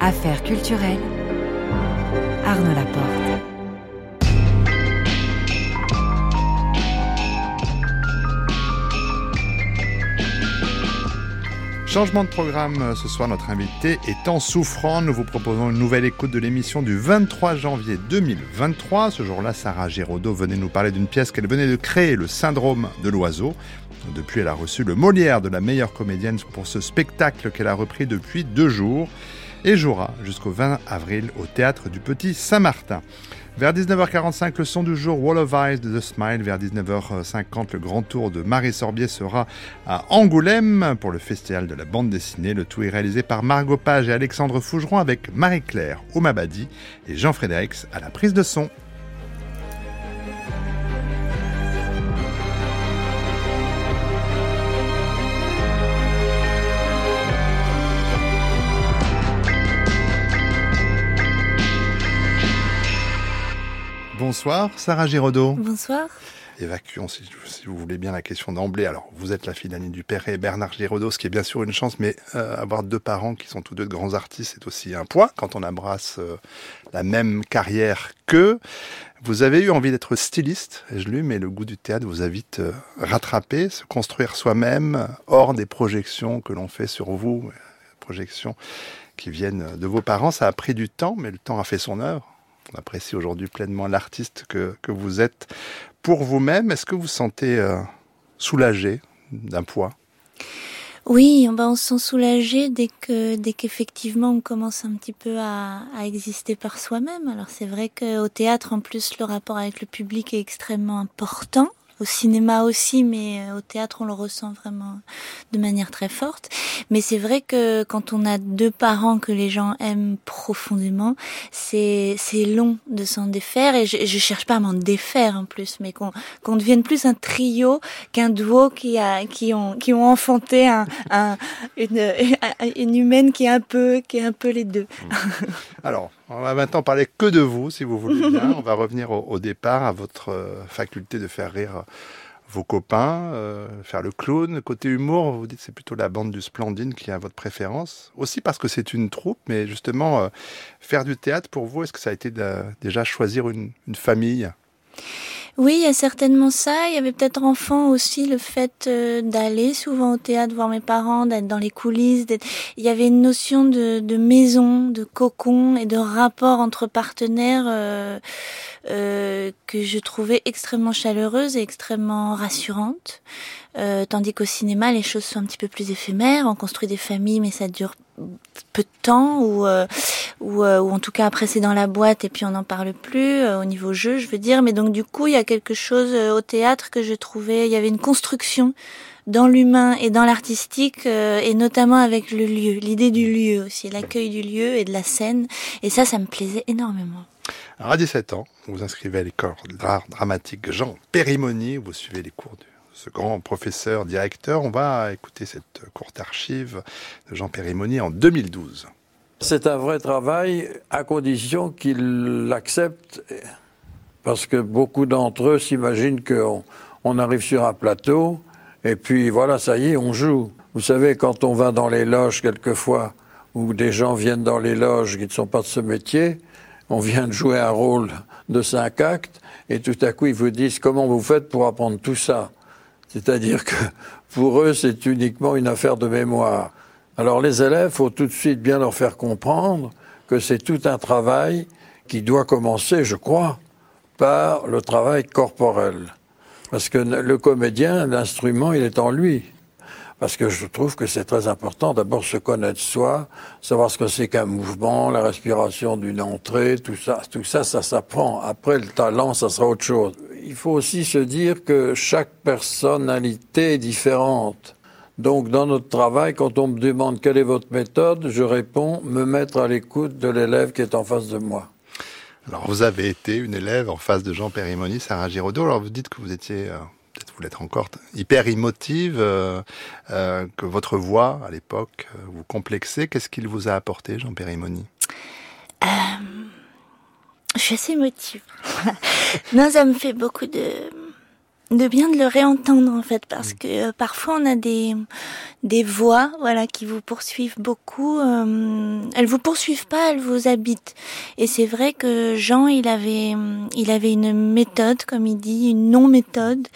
Affaires culturelles. Arnaud Laporte. Changement de programme euh, ce soir, notre invité étant souffrant. Nous vous proposons une nouvelle écoute de l'émission du 23 janvier 2023. Ce jour-là, Sarah Giraudot venait nous parler d'une pièce qu'elle venait de créer, Le syndrome de l'oiseau. Depuis, elle a reçu le Molière de la meilleure comédienne pour ce spectacle qu'elle a repris depuis deux jours et jouera jusqu'au 20 avril au théâtre du Petit Saint-Martin. Vers 19h45, le son du jour Wall of Eyes de The Smile. Vers 19h50, le grand tour de Marie Sorbier sera à Angoulême pour le festival de la bande dessinée. Le tout est réalisé par Margot Page et Alexandre Fougeron avec Marie-Claire Omabadi et Jean Frédérix à la prise de son. Bonsoir, Sarah Giraudot. Bonsoir. Évacuons, si, vous voulez bien, la question d'emblée. Alors, vous êtes la fille d'Annie Dupéré et Bernard Giraudot, ce qui est bien sûr une chance, mais euh, avoir deux parents qui sont tous deux de grands artistes, c'est aussi un poids quand on embrasse euh, la même carrière qu'eux. Vous avez eu envie d'être styliste, ai-je lu, mais le goût du théâtre vous a vite euh, rattrapé, se construire soi-même, hors des projections que l'on fait sur vous, projections qui viennent de vos parents. Ça a pris du temps, mais le temps a fait son œuvre. On apprécie aujourd'hui pleinement l'artiste que, que, vous êtes pour vous-même. Est-ce que vous sentez euh, soulagé d'un poids? Oui, ben on se sent soulagé dès que dès qu'effectivement on commence un petit peu à exister par soi-même. Alors c'est vrai qu'au théâtre en plus le rapport avec le public est extrêmement important au cinéma aussi, mais euh, au théâtre on le ressent vraiment de manière très forte. Mais c'est vrai que quand on a deux parents que les gens aiment profondément, c'est long de s'en défaire et je, je cherche pas à m'en défaire en plus, mais qu'on qu'on devienne plus un trio qu'un duo qui a qui ont qui ont enfanté un, un une, une humaine qui est un peu qui est un peu les deux. Alors on va maintenant parler que de vous, si vous voulez bien. On va revenir au, départ à votre euh, faculté de faire rire vos copains, euh, faire le clown. Côté humour, vous dites c'est plutôt la bande du Splendide qui a votre préférence. Aussi parce que c'est une troupe, mais justement, euh, faire du théâtre pour vous, est-ce que ça a été déjà choisir une famille? Oui, il y a certainement ça. Il y avait peut-être enfant aussi le fait euh, d'aller souvent au théâtre, voir mes parents, d'être dans les coulisses. Il y avait une notion de, de, maison, de cocon et de rapport entre partenaires euh, euh, que je trouvais extrêmement chaleureuse et extrêmement rassurante. Euh, tandis qu'au cinéma, les choses sont un petit peu plus éphémères. On construit des familles, mais ça dure peu de temps ou, euh, ou, euh, ou, en tout cas après c'est dans la boîte et puis on n'en parle plus euh, au niveau jeu je veux dire. Mais donc du coup il y a quelque chose au théâtre que je trouvais il y avait une construction dans l'humain et dans l'artistique et notamment avec le lieu l'idée du lieu aussi l'accueil du lieu et de la scène. Et ça ça me plaisait énormément. Alors à 17 ans vous inscrivez à l'école d'art dramatique Jean Périmoni. Vous suivez les cours du ce grand professeur directeur. On va écouter cette courte archive de Jean Périmoni en 2012. C'est un vrai travail à condition qu'il l'accepte, parce que beaucoup d'entre eux s'imaginent qu'on on arrive sur un plateau et puis voilà, ça y est, on joue. Vous savez, quand on va dans les loges quelquefois, où des gens viennent dans les loges qui ne sont pas de ce métier, on vient de jouer un rôle de cinq actes, et tout à coup ils vous disent comment vous faites pour apprendre tout ça? C'est-à-dire que pour eux, c'est uniquement une affaire de mémoire. Alors les élèves, faut tout de suite bien leur faire comprendre que c'est tout un travail qui doit commencer, je crois, par le travail corporel. Parce que le comédien, l'instrument, il est en lui. Parce que je trouve que c'est très important d'abord se connaître soi, savoir ce que c'est qu'un mouvement, la respiration d'une entrée, tout ça, tout ça, ça s'apprend. Après, le talent, ça sera autre chose il faut aussi se dire que chaque personnalité est différente. Donc, dans notre travail, quand on me demande quelle est votre méthode, je réponds me mettre à l'écoute de l'élève qui est en face de moi. Alors, vous avez été une élève en face de Jean Périmoni, Sarah Giraudot. Alors, vous dites que vous étiez, euh, vous l'êtes encore, hyper émotive, euh, euh, que votre voix, à l'époque, vous complexait. Qu'est-ce qu'il vous a apporté, Jean Périmoni? Je suis assez émotive. non, ça me fait beaucoup de de bien de le réentendre en fait parce que euh, parfois on a des des voix voilà qui vous poursuivent beaucoup euh, elles vous poursuivent pas elles vous habitent. Et c'est vrai que Jean il avait il avait une méthode comme il dit une non méthode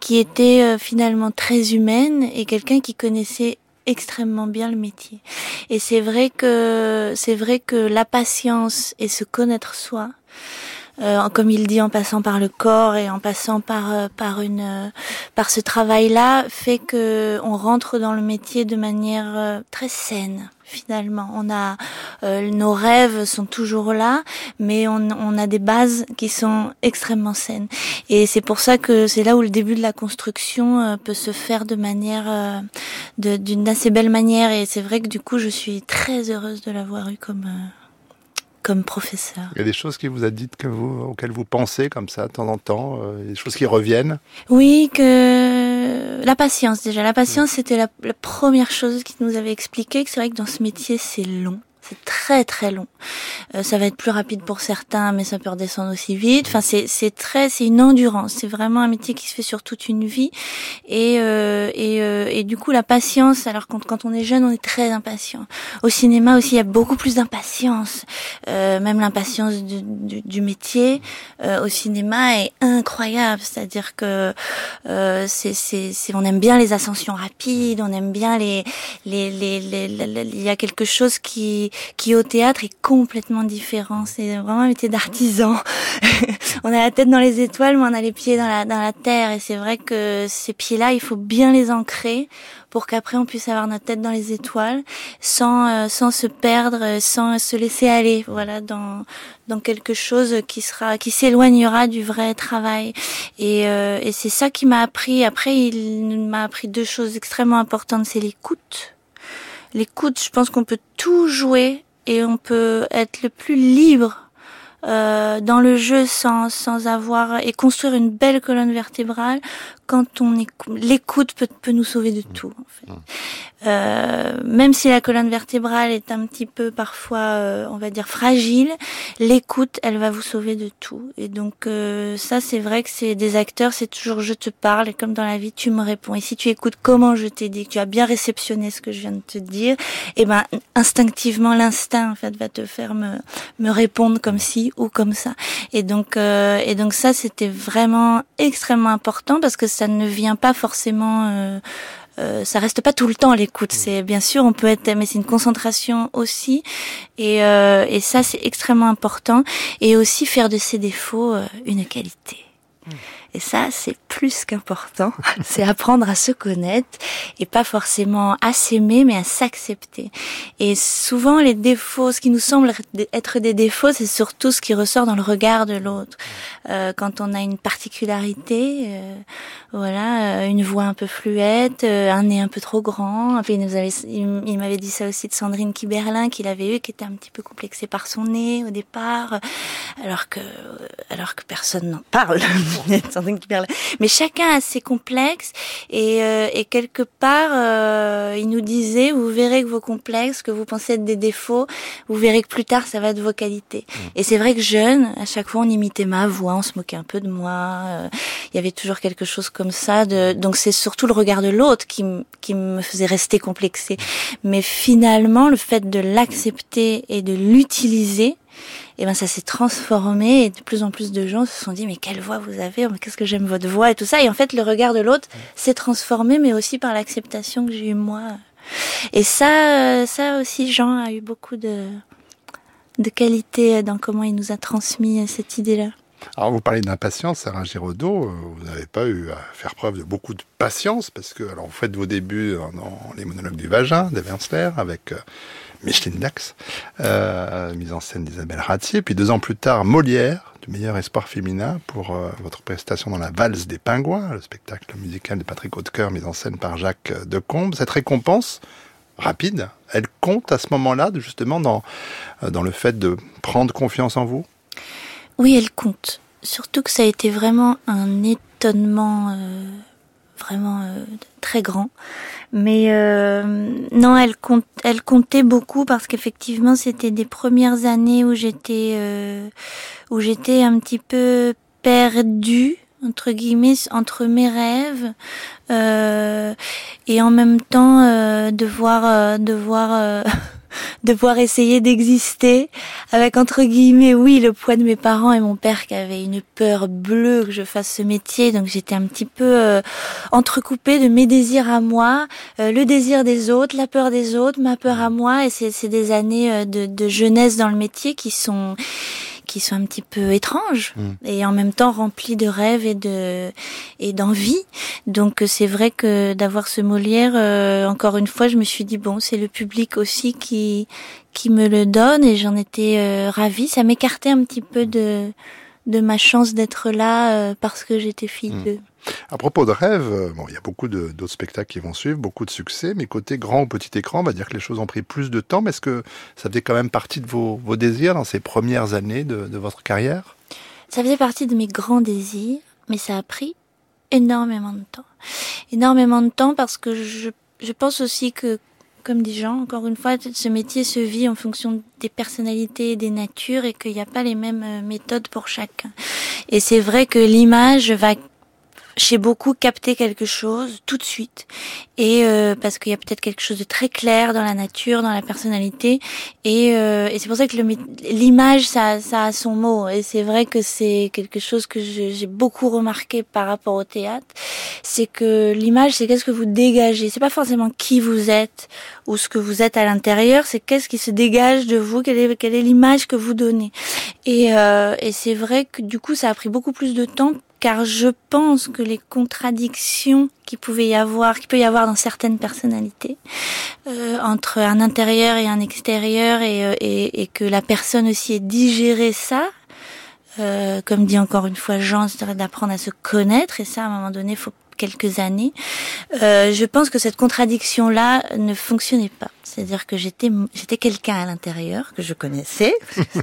qui était euh, finalement très humaine et quelqu'un qui connaissait extrêmement bien le métier. Et c'est vrai que c'est vrai que la patience et se connaître soi euh, comme il dit, en passant par le corps et en passant par euh, par une euh, par ce travail-là, fait que on rentre dans le métier de manière très saine. Finalement, on a nos rêves sont toujours là, mais on, on a des bases qui sont extrêmement saines. Et c'est pour ça que c'est là où le début de la construction peut se faire de manière d'une assez belle manière. Et c'est vrai que du coup, je suis très heureuse de l'avoir eu comme comme professeur. Il y a des choses qui vous a dites que vous, auxquelles vous pensez comme ça de temps en temps, euh, des choses qui reviennent? Oui, que la patience déjà. La patience, c'était la, la, première chose qu'il nous avait expliqué, que c'est vrai que dans ce métier, c'est long. C'est très très long. Euh, ça va être plus rapide pour certains, mais ça peut redescendre aussi vite. Enfin, c'est c'est très, c'est une endurance. C'est vraiment un métier qui se fait sur toute une vie. Et euh, et, euh, et du coup, la patience. Alors quand quand on est jeune, on est très impatient. Au cinéma aussi, il y a beaucoup plus d'impatience. Euh, même l'impatience du, du, du, métier euh, au cinéma est incroyable. C'est-à-dire que euh, c'est c'est on aime bien les ascensions rapides. On aime bien les les les, les, les il y a quelque chose qui qui au théâtre est complètement différent. C'est vraiment un métier d'artisan. on a la tête dans les étoiles, mais on a les pieds dans la, dans la terre. Et c'est vrai que ces pieds-là, il faut bien les ancrer pour qu'après on puisse avoir notre tête dans les étoiles, sans euh, sans se perdre, sans se laisser aller, voilà, dans dans quelque chose qui sera qui s'éloignera du vrai travail. Et, euh, et c'est ça qui m'a appris. Après, il m'a appris deux choses extrêmement importantes, c'est l'écoute l'écoute, je pense qu'on peut tout jouer et on peut être le plus libre euh, dans le jeu sans, sans avoir et construire une belle colonne vertébrale quand on l'écoute peut, peut nous sauver de tout. En fait. Euh, même si la colonne vertébrale est un petit peu parfois, euh, on va dire fragile, l'écoute, elle va vous sauver de tout. Et donc euh, ça, c'est vrai que c'est des acteurs, c'est toujours je te parle et comme dans la vie, tu me réponds. Et si tu écoutes comment je t'ai dit, que tu as bien réceptionné ce que je viens de te dire, et eh ben instinctivement l'instinct en fait va te faire me me répondre comme ci ou comme ça. Et donc euh, et donc ça, c'était vraiment extrêmement important parce que ça ne vient pas forcément euh, euh, ça reste pas tout le temps l'écoute. C'est bien sûr on peut être, mais c'est une concentration aussi, et, euh, et ça c'est extrêmement important. Et aussi faire de ses défauts euh, une qualité. Mmh. Et ça, c'est plus qu'important. c'est apprendre à se connaître et pas forcément à s'aimer, mais à s'accepter. Et souvent, les défauts, ce qui nous semble être des défauts, c'est surtout ce qui ressort dans le regard de l'autre. Euh, quand on a une particularité, euh, voilà, euh, une voix un peu fluette, euh, un nez un peu trop grand. Enfin, il nous avait, il, m'avait dit ça aussi de Sandrine Kiberlin qu'il avait eu, qui était un petit peu complexée par son nez au départ, alors que, alors que personne n'en parle. Mais chacun a ses complexes et, euh, et quelque part, euh, il nous disait, vous verrez que vos complexes, que vous pensez être des défauts, vous verrez que plus tard, ça va être vos qualités. Mmh. Et c'est vrai que jeune, à chaque fois, on imitait ma voix, on se moquait un peu de moi. Euh, il y avait toujours quelque chose comme ça. De, donc c'est surtout le regard de l'autre qui, qui me faisait rester complexée. Mais finalement, le fait de l'accepter et de l'utiliser, et ben ça s'est transformé et de plus en plus de gens se sont dit mais quelle voix vous avez, qu'est-ce que j'aime votre voix et tout ça. Et en fait le regard de l'autre s'est transformé, mais aussi par l'acceptation que j'ai eu moi. Et ça, euh, ça aussi Jean a eu beaucoup de de qualité dans comment il nous a transmis cette idée-là. Alors vous parlez d'impatience, Sarah Giraudot, euh, vous n'avez pas eu à faire preuve de beaucoup de patience parce que alors vous faites vos débuts dans les monologues du vagin d'Eversler avec euh, Micheline Dax, euh, mise en scène d'Isabelle Ratier, puis deux ans plus tard Molière, du meilleur espoir féminin, pour euh, votre prestation dans la valse des pingouins, le spectacle musical de Patrick Hautecoeur, mis en scène par Jacques Decombe. Cette récompense rapide, elle compte à ce moment-là, justement, dans, euh, dans le fait de prendre confiance en vous? Oui, elle compte. Surtout que ça a été vraiment un étonnement vraiment euh, très grand. Mais euh, non, elle, compte, elle comptait beaucoup parce qu'effectivement, c'était des premières années où j'étais euh, où j'étais un petit peu perdue entre guillemets entre mes rêves euh, et en même temps euh, devoir euh, devoir euh, devoir essayer d'exister. Avec entre guillemets oui le poids de mes parents et mon père qui avait une peur bleue que je fasse ce métier. Donc j'étais un petit peu euh, entrecoupée de mes désirs à moi euh, le désir des autres la peur des autres ma peur à moi. Et c'est c'est des années euh, de, de jeunesse dans le métier qui sont qui sont un petit peu étranges Mm. et en même temps remplies de rêves et de et d'envie. Donc euh, c'est vrai que d'avoir ce Molière, euh, encore une fois, je me suis dit bon, c'est le public aussi qui qui me le donne et j'en étais euh, ravie. Ça m'écartait un petit peu de de ma chance d'être là euh, parce que j'étais fille Mm. de. À propos de rêve, euh, bon, il y a beaucoup d'autres spectacles qui vont suivre, beaucoup de succès, mais côté grand ou petit écran, on va dire que les choses ont pris plus de temps. Mais est-ce que ça faisait quand même partie de vos, désirs dans ces premières années de, votre carrière? Ça faisait partie de mes grands désirs, mais ça a pris énormément de temps. Énormément de temps parce que je, pense aussi que, comme dit Jean, encore une fois, ce métier se vit en fonction des personnalités des natures et qu'il n'y a pas les mêmes euh, méthodes pour chacun. Et c'est vrai que l'image va chez beaucoup capter quelque chose tout de suite. Et euh, parce qu'il y a peut-être quelque chose de très clair dans la nature, dans la personnalité. Et, euh, et c'est pour ça que l'image ça, ça a son mot. Et c'est vrai que c'est quelque chose que j'ai beaucoup remarqué par rapport au théâtre, c'est que l'image c'est qu'est-ce que vous dégagez, c'est pas forcément qui vous êtes ou ce que vous êtes à l'intérieur, c'est qu'est-ce qui se dégage de vous, quelle est quelle est l'image que vous donnez. Et, euh, et c'est vrai que du coup ça a pris beaucoup plus de temps car je pense que les contradictions qui pouvait y avoir, qui peut y avoir dans certaines personnalités, euh, entre un intérieur et un extérieur, et, euh, et, et que la personne aussi ait digéré ça, euh, comme dit encore une fois Jean, c'est d'apprendre à se connaître, et ça, à un moment donné, faut quelques années. Euh, je pense que cette contradiction-là ne fonctionnait pas. C'est-à-dire que j'étais j'étais quelqu'un à l'intérieur que je connaissais,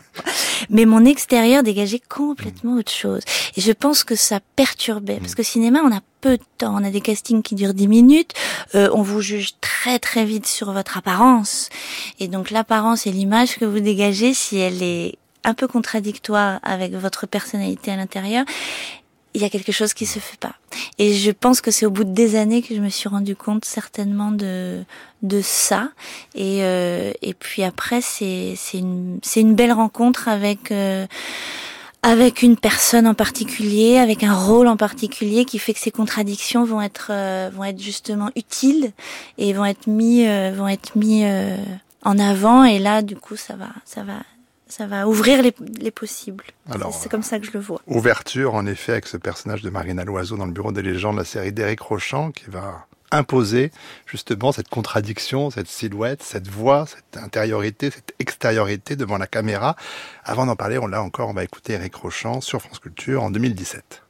mais mon extérieur dégageait complètement autre chose. Et je pense que ça perturbait parce que cinéma, on a peu de temps, on a des castings qui durent 10 minutes, euh, on vous juge très très vite sur votre apparence. Et donc l'apparence et l'image que vous dégagez, si elle est un peu contradictoire avec votre personnalité à l'intérieur, il y a quelque chose qui se fait pas. Et je pense que c'est au bout de des années que je me suis rendu compte certainement de de ça. Et euh, et puis après c'est c'est une c'est une belle rencontre avec euh, avec une personne en particulier, avec un rôle en particulier qui fait que ces contradictions vont être euh, vont être justement utiles et vont être mis euh, vont être mis euh, en avant et là du coup ça va ça va ça va ouvrir les, les possibles. Alors, C'est- c'est comme ça que je le vois. Ouverture, en effet, avec ce personnage de Marina Loiseau dans le bureau des légendes, la série d'Éric Rochant, qui va imposer justement cette contradiction, cette silhouette, cette voix, cette intériorité, cette extériorité devant la caméra. Avant d'en parler, on l'a encore, on va écouter Éric Rochant sur France Culture en 2017.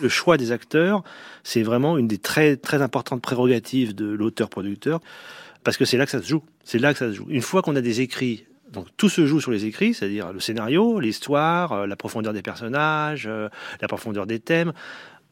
Le choix des acteurs, c'est vraiment une des très très importantes prérogatives de l'auteur-producteur, parce que c'est là que ça se joue. C'est là que ça se joue. Une fois qu'on a des écrits, donc tout se joue sur les écrits, c'est-à-dire le scénario, l'histoire, euh, la profondeur des personnages, euh, la profondeur des thèmes.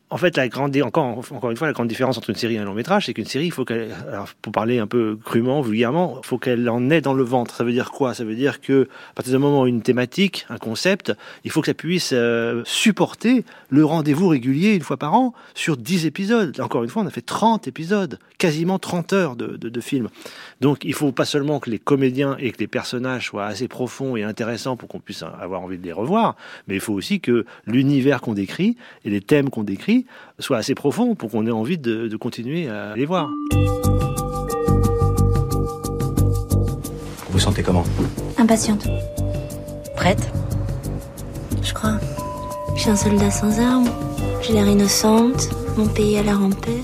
En fait, la grande, encore, encore une fois, la grande différence entre une série et un long métrage, c'est qu'une série, pour parler un peu crûment, vulgairement, il faut qu'elle en ait dans le ventre. Ça veut dire quoi? Ça veut dire que, à partir du moment une thématique, un concept, il faut que ça puisse euh, supporter le rendez-vous régulier une fois par an sur 10 épisodes. Encore une fois, on a fait 30 épisodes, quasiment 30 heures de, de, de film. Donc, il faut pas seulement que les comédiens et que les personnages soient assez profonds et intéressants pour qu'on puisse avoir envie de les revoir, mais il faut aussi que l'univers qu'on décrit et les thèmes qu'on décrit soient assez profonds pour qu'on ait envie de, de continuer à les voir. Vous vous sentez comment? Impatiente, Prête? Je crois. Je suis un soldat sans armes. J'ai l'air innocente. Mon pays a l'air en paix.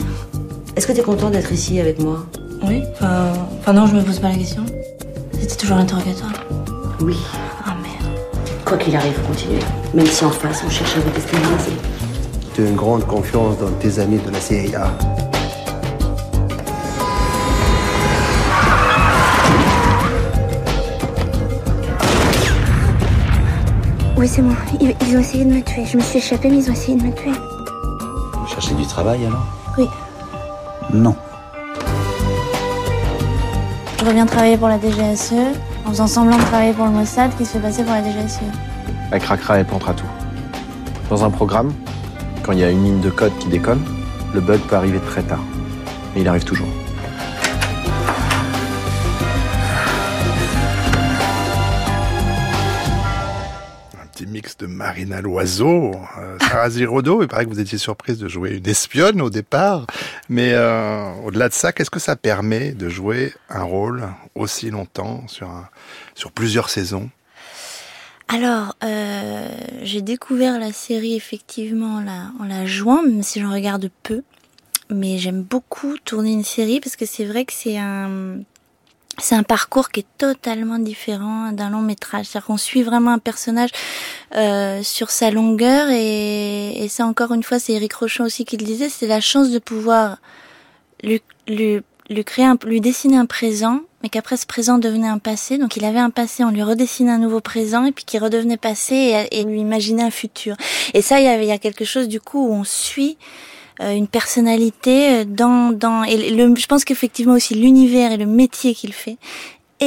Est-ce que tu es content d'être ici avec moi? Oui. Enfin, enfin non, je me pose pas la question. C'était toujours l'interrogatoire. Oui. Ah merde. Quoi qu'il arrive, continuez. Même si en face, on cherche à vous déstabiliser. Tu as une grande confiance dans tes amis de la CIA. Oui, c'est moi. Ils, ils ont essayé de me tuer. Je me suis échappée, mais ils ont essayé de me tuer. Vous cherchez du travail alors? Oui. Non. Je reviens travailler pour la DGSE en faisant semblant de travailler pour le Mossad qui se fait passer pour la DGSE. Elle craquera et plantera tout. Dans un programme, Quand il y a une ligne de code qui déconne, le bug peut arriver très tard. Mais il arrive toujours. Un petit mix de Marina Loiseau, euh, Sarah Zirodo. Il paraît que vous étiez surprise de jouer une espionne au départ. Mais euh, au-delà de ça, qu'est-ce que ça permet de jouer un rôle aussi longtemps sur plusieurs saisons? Alors, euh, j'ai découvert la série effectivement là, en la jouant, même si j'en regarde peu. Mais j'aime beaucoup tourner une série parce que c'est vrai que c'est un c'est un parcours qui est totalement différent d'un long métrage. C'est-à-dire qu'on suit vraiment un personnage euh, sur sa longueur et, et ça encore une fois, c'est Eric Rochon aussi qui le disait, c'est la chance de pouvoir lui, lui, lui créer, un, lui dessiner un présent, mais qu'après ce présent devenait un passé. Donc il avait un passé, on lui redessinait un nouveau présent et puis qui redevenait passé et, lui imaginait un futur. Et ça, il y, avait, il y a quelque chose du coup où on suit euh, une personnalité dans dans et le, je pense qu'effectivement aussi l'univers et le métier qu'il fait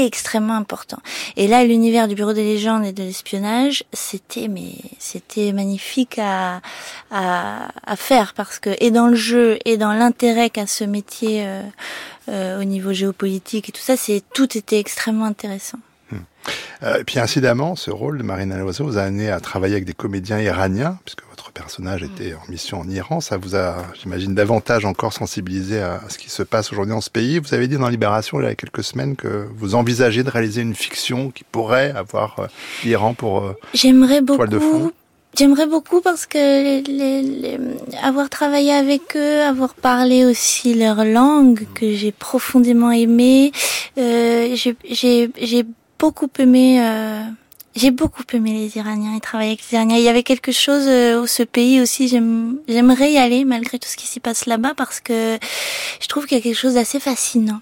extrêmement important. Et là, l'univers du bureau des légendes et de l'espionnage, c'était mais c'était magnifique à, à, faire parce que et dans le jeu et dans l'intérêt qu'a ce métier euh, euh, au niveau géopolitique et tout ça, c'est tout était extrêmement intéressant. Euh, et puis incidemment, ce rôle de Marina Loiseau vous a amené à travailler avec des comédiens iraniens, puisque personnage était en mission en Iran. Ça vous a, j'imagine, davantage encore sensibilisé à, ce qui se passe aujourd'hui dans ce pays. Vous avez dit dans Libération, il y a quelques semaines, que vous envisagez de réaliser une fiction qui pourrait avoir euh, l'Iran pour euh, J'aimerais beaucoup. de fond. J'aimerais beaucoup parce que les, les, les, avoir travaillé avec eux, avoir parlé aussi leur langue que j'ai profondément aimé, euh, j'ai beaucoup aimé. Euh, j'ai beaucoup aimé les Iraniens et travailler avec les Iraniens. Il y avait quelque chose euh, au ce pays aussi. J'aimerais y aller malgré tout ce qui s'y passe là-bas parce que je trouve qu'il y a quelque chose d'assez fascinant.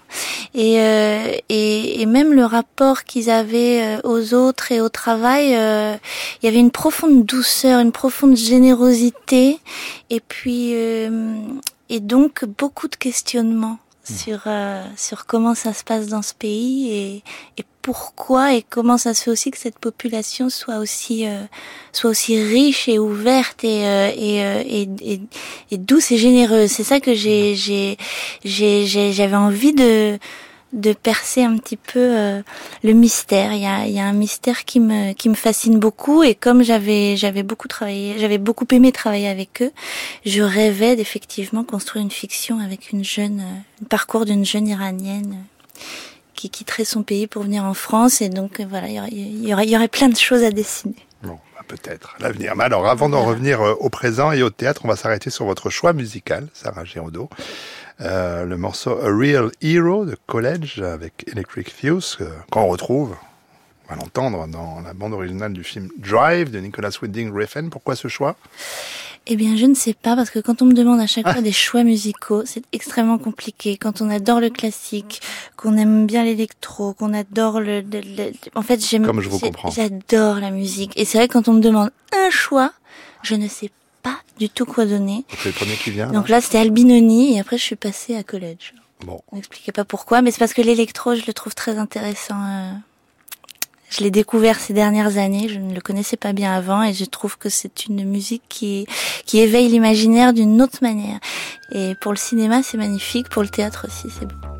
Et, euh, et, et même le rapport qu'ils avaient euh, aux autres et au travail, euh, il y avait une profonde douceur, une profonde générosité, et puis euh, et donc beaucoup de questionnements sur euh, sur comment ça se passe dans ce pays et, et pourquoi et comment ça se fait aussi que cette population soit aussi euh, soit aussi riche et ouverte et euh, et, euh, et, et, douce et généreuse c'est ça que j'ai j'ai j'ai j'avais envie de de percer un petit peu euh, le mystère. Il y a, il y a un mystère qui me qui me fascine beaucoup et comme j'avais j'avais beaucoup travaillé, j'avais beaucoup aimé travailler avec eux, je rêvais d'effectivement construire une fiction avec une jeune, euh, un parcours d'une jeune iranienne euh, qui quitterait son pays pour venir en France et donc euh, voilà, il y aurait, il y aurait, y aurait plein de choses à dessiner. Bon, bah, peut-être l'avenir. Mais alors, avant d'en revenir euh, au présent et au théâtre, on va s'arrêter sur votre choix musical, Sarah Giraudot. Euh, le morceau A Real Hero de College avec Electric Fuse, euh, qu'on retrouve, on va l'entendre dans la bande originale du film Drive de Nicholas Winding Refn. Pourquoi ce choix? Eh bien, je ne sais pas, parce que quand on me demande à chaque fois des choix musicaux, c'est extrêmement compliqué. Quand on adore le classique, qu'on aime bien l'électro, qu'on adore le, le- le- En fait, j'aime... Comme je vous comprends. J'adore la musique. Et c'est vrai que quand on me demande un choix, je ne sais pas du tout quoi donner. Donc, C'est le premier qui vient. Donc là c'était Albinoni, et après, je suis passée à College. Bon, N'expliquez pas pourquoi, mais c'est parce que l'électro, je le trouve très intéressant. euh. Je l'ai découvert ces dernières années, je ne le connaissais pas bien avant et je trouve que c'est une musique qui, qui éveille l'imaginaire d'une autre manière. Et pour le cinéma, c'est magnifique, pour le théâtre aussi, c'est beau.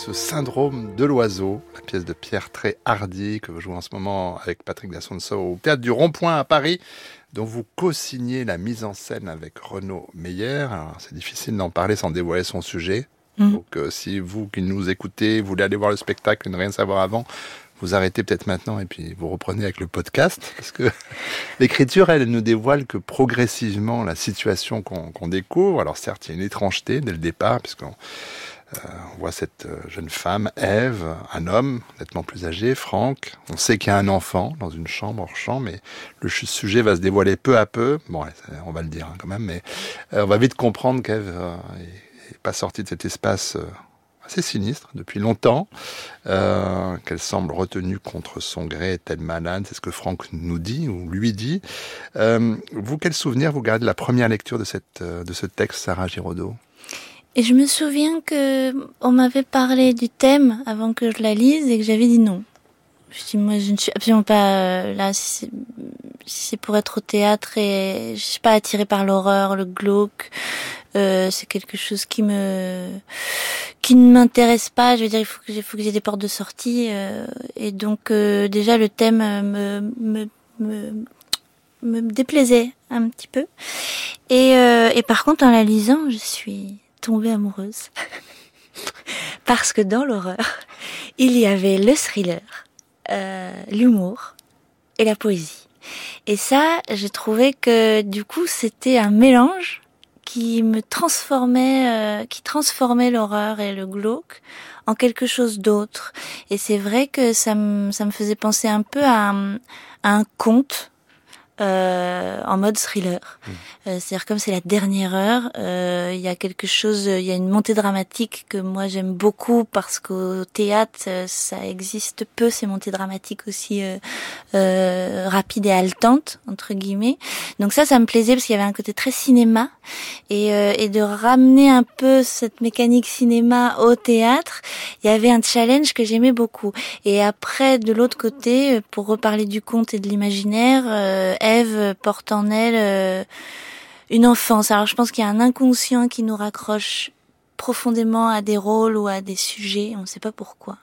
Ce syndrome de l'oiseau, la pièce de Pierre très hardy que vous jouez en ce moment avec Patrick Dassonso au Théâtre du Rond-Point à Paris dont vous co-signez la mise en scène avec Renaud Meyer. C'est difficile d'en parler sans dévoiler son sujet. Mm. Donc euh, si vous qui nous écoutez voulez aller voir le spectacle et ne rien savoir avant, vous arrêtez peut-être maintenant et puis vous reprenez avec le podcast. Parce que l'écriture, elle, ne dévoile que progressivement la situation qu'on découvre. Alors certes, il y a une étrangeté dès le départ, puisqu'on on voit cette euh, jeune femme, Eve, un homme nettement plus âgé, Franck. On sait qu'il y a un enfant dans une chambre hors champ, mais le sujet va se dévoiler peu à peu. Bon, on va le dire hein, quand même, mais euh, on va vite comprendre qu'Eve n'est pas sortie de cet espace assez sinistre depuis longtemps, qu'elle semble retenue contre son gré, telle malade, c'est ce que Franck nous dit ou lui dit. vous, quel souvenir vous gardez de la première lecture de, de ce texte, Sarah Giraudot? Et je me souviens que on m'avait parlé du thème avant que je la lise et que j'avais dit non. Je dis moi je ne suis absolument pas euh, là si c'est pour être au théâtre et je suis pas attirée par l'horreur, le glauque. Euh, c'est quelque chose qui me qui ne m'intéresse pas. Je veux dire il faut que j'ai faut que j'ai des portes de sortie euh, et donc euh, déjà le thème me me me me déplaisait un petit peu et et par contre en la lisant je suis tombée amoureuse. Parce que dans l'horreur, il y avait le thriller, euh, l'humour et la poésie. Et ça, j'ai trouvé que du coup, c'était un mélange qui me transformait, euh, qui transformait l'horreur et le glauque en quelque chose d'autre. Et c'est vrai que ça me, ça me faisait penser un peu à un conte euh, en mode thriller. Mmh. Euh, C'est-à-dire comme c'est la dernière heure, euh, il y a quelque chose, il y a une montée dramatique que moi j'aime beaucoup parce qu'au théâtre euh, ça existe peu ces montées dramatiques aussi euh, rapides et haletantes entre guillemets. Donc ça, ça me plaisait parce qu'il y avait un côté très cinéma et, et de ramener un peu cette mécanique cinéma au théâtre. Il y avait un challenge que j'aimais beaucoup. Et après, de l'autre côté, pour reparler du conte et de l'imaginaire Porte en elle euh, une enfance. Alors je pense qu'il y a un inconscient qui nous raccroche profondément à des rôles ou à des sujets, on ne sait pas pourquoi.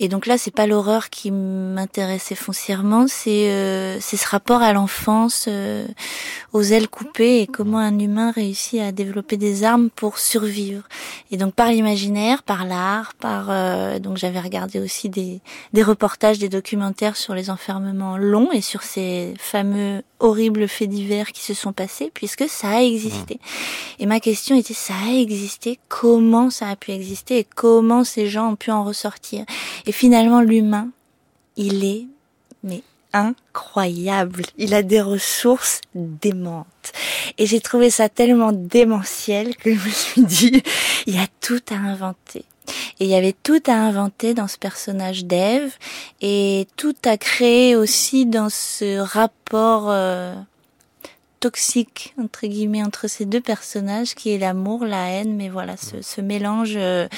Et donc là, c'est pas l'horreur qui m'intéressait foncièrement, c'est euh, c'est ce rapport à l'enfance, euh, aux ailes coupées et comment un humain réussit à développer des armes pour survivre. Et donc par l'imaginaire, par l'art, par euh, donc j'avais regardé aussi des des reportages, des documentaires sur les enfermements longs et sur ces fameux horribles faits divers qui se sont passés, puisque ça a existé. Et ma question était ça a existé? Comment ça a pu exister et comment ces gens ont pu en ressortir. Et finalement, l'humain, il est, mais incroyable. Il a des ressources démentes. Et j'ai trouvé ça tellement démentiel que je me suis dit, il y a tout à inventer. Et il y avait tout à inventer dans ce personnage d'Ève et tout à créer aussi dans ce rapport euh, toxique entre guillemets entre ces deux personnages qui est l'amour, la haine, mais voilà ce, ce mélange. Euh,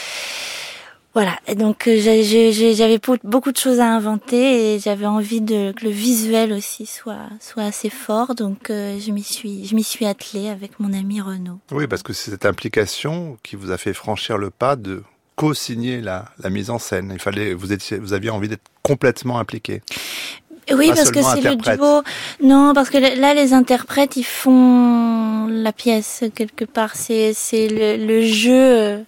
voilà, et donc euh, j'avais beaucoup de choses à inventer et j'avais envie de que le visuel aussi soit soit assez fort, donc euh, je m'y suis je m'y suis attelée avec mon ami Renaud. Oui, parce que c'est cette implication qui vous a fait franchir le pas de co-signer la, la mise en scène. Il fallait vous étiez vous aviez envie d'être complètement impliqué. Oui, parce que c'est le duo. Non, parce que là, les interprètes, ils font la pièce quelque part. C'est c'est le, le jeu.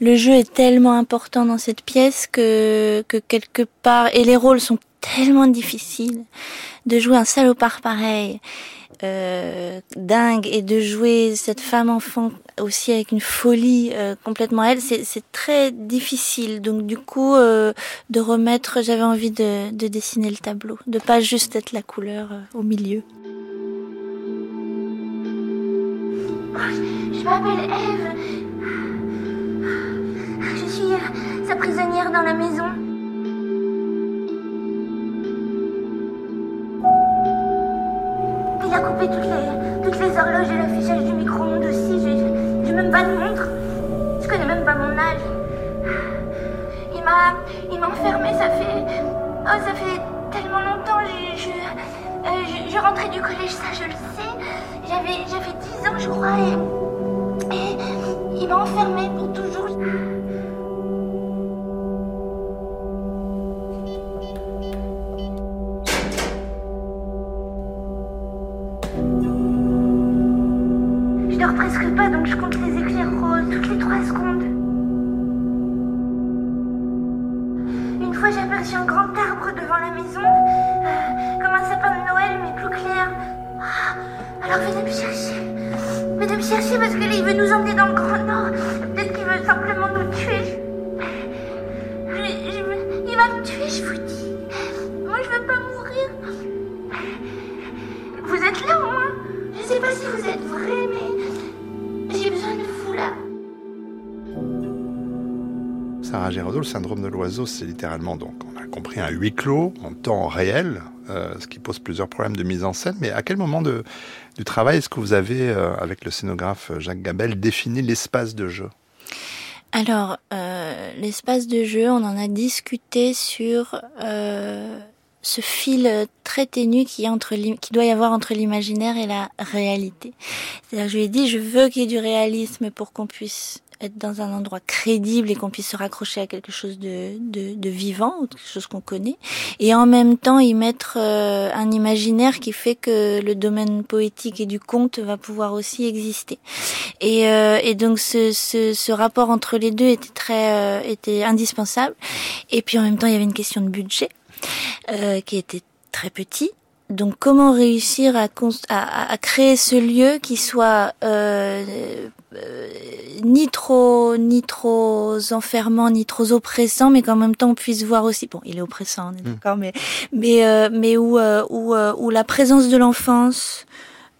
Le jeu est tellement important dans cette pièce que que quelque part et les rôles sont tellement difficiles de jouer un salopard pareil euh, dingue et de jouer cette femme enfant aussi avec une folie euh, complètement elle, c'est très difficile. Donc du coup, euh, de remettre, j'avais envie de, de, dessiner le tableau, de pas juste être la couleur au milieu. Je m'appelle Eve. Je suis sa prisonnière dans la maison. Coupé toutes les, toutes les horloges et l'affichage du micro-ondes aussi. J'ai même pas de montre. Je connais même pas mon âge. Il m'a, il m'a enfermé. Ça fait, oh, ça fait tellement longtemps. Je, je, euh, je, rentrais du collège, ça je le sais. J'avais, j'avais 10 ans, je crois, et il m'a enfermé pour toujours. Le syndrome de l'oiseau, c'est littéralement, donc, on a compris, un huis clos en temps réel, euh, ce qui pose plusieurs problèmes de mise en scène. Mais à quel moment de, du travail est-ce que vous avez, euh, avec le scénographe Jacques Gabel, défini l'espace de jeu? Alors, euh, l'espace de jeu, on en a discuté sur ce fil très ténu qui, entre qui doit y avoir entre l'imaginaire et la réalité. C'est-à-dire, je lui ai dit, je veux qu'il y ait du réalisme pour qu'on puisse être dans un endroit crédible et qu'on puisse se raccrocher à quelque chose de, de, vivant quelque chose qu'on connaît, et en même temps y mettre euh, un imaginaire qui fait que le domaine poétique et du conte va pouvoir aussi exister. Et, euh, et donc ce, ce, ce rapport entre les deux était très euh, était indispensable. Et puis en même temps, il y avait une question de budget euh, qui était très petit. Donc comment réussir à, à- à créer ce lieu qui soit euh, euh, ni trop ni trop enfermant ni trop oppressant mais qu'en même temps on puisse voir aussi. Bon il est oppressant on est d'accord mais mais euh, mais où euh, où euh, où la présence de l'enfance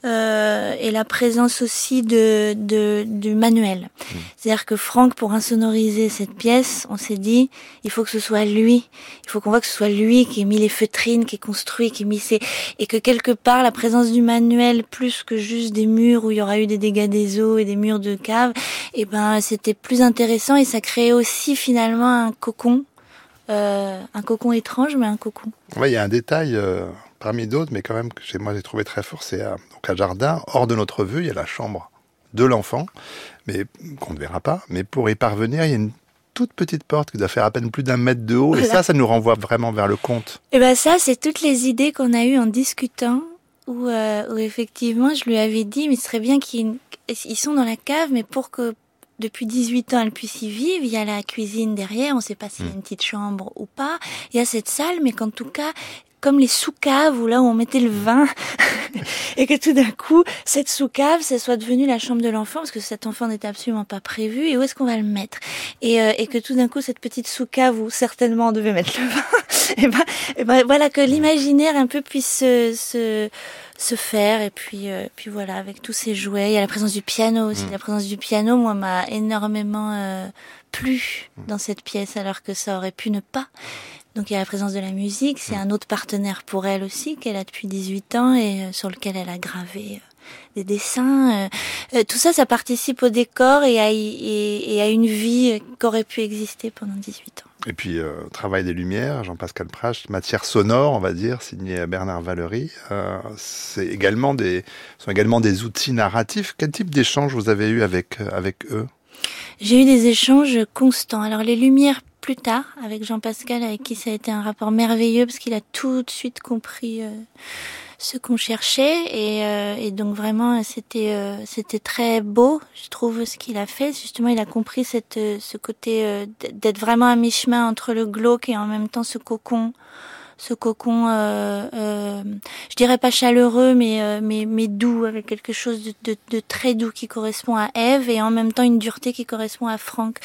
euh, et la présence aussi de, de du manuel. C'est-à-dire que Franck, pour insonoriser cette pièce, on s'est dit, il faut que ce soit lui. Il faut qu'on voit que ce soit lui qui ait mis les feutrines, qui ait construit, qui ait mis ses... Et que quelque part, la présence du manuel, plus que juste des murs où il y aura eu des dégâts des eaux et des murs de cave, et ben, c'était plus intéressant et ça créait aussi finalement un cocon. Euh, un cocon étrange, mais un cocon. Ouais, il y a un détail euh, parmi d'autres, mais quand même que j'ai- moi j'ai trouvé très fort, c'est à, donc à Jardin, hors de notre vue, il y a la chambre de l'enfant, mais qu'on ne verra pas. Mais pour y parvenir, il y a une toute petite porte qui doit faire à peine plus d'un mètre de haut, et ça, ça nous renvoie vraiment vers le conte. Et ben ça, c'est toutes les idées qu'on a eues en discutant, où, euh, où effectivement, je lui avais dit, mais ce serait bien qu'ils ils sont dans la cave, mais pour que depuis 18 ans, elle puisse y vivre, il y a la cuisine derrière, on sait pas s'il y a une petite chambre ou pas, il y a cette salle, mais qu'en tout cas, comme les sous-caves où là où on mettait le vin, et que tout d'un coup, cette sous-cave, ça soit devenu la chambre de l'enfant, parce que cet enfant n'était absolument pas prévu, et où est-ce qu'on va le mettre? Et, euh, et que tout d'un coup, cette petite sous-cave où certainement on devait mettre le vin, et ben, et ben voilà, que l'imaginaire un peu puisse se, se, se faire, et puis, euh, puis voilà, avec tous ces jouets, il y a la présence du piano aussi, la présence du piano, moi, m'a énormément euh, plu dans cette pièce, alors que ça aurait pu ne pas. Donc il y a la présence de la musique, c'est un autre partenaire pour elle aussi qu'elle a depuis 18 ans et euh, sur lequel elle a gravé euh, des dessins. euh, tout ça, ça participe au décor et à, y- et, et à une vie qu'aurait pu exister pendant 18 ans. Et puis, euh, Travail des Lumières, Jean-Pascal Prache, matière sonore, on va dire, signé Bernard Valery. Euh, c'est également des, sont également des outils narratifs. Quel type d'échange vous avez eu avec, avec eux? J'ai eu des échanges constants. Alors les lumières plus tard avec Jean-Pascal, avec qui ça a été un rapport merveilleux parce qu'il a tout de suite compris euh, ce qu'on cherchait et, euh, et donc vraiment c'était euh, c'était très beau, je trouve ce qu'il a fait. Justement, il a compris cette euh, ce côté euh, d'être vraiment à mi-chemin entre le glauque et en même temps ce cocon ce cocon, euh, euh, je dirais pas chaleureux, mais, euh, mais, mais doux, avec quelque chose de, de, de très doux qui correspond à Eve et en même temps une dureté qui correspond à Franck.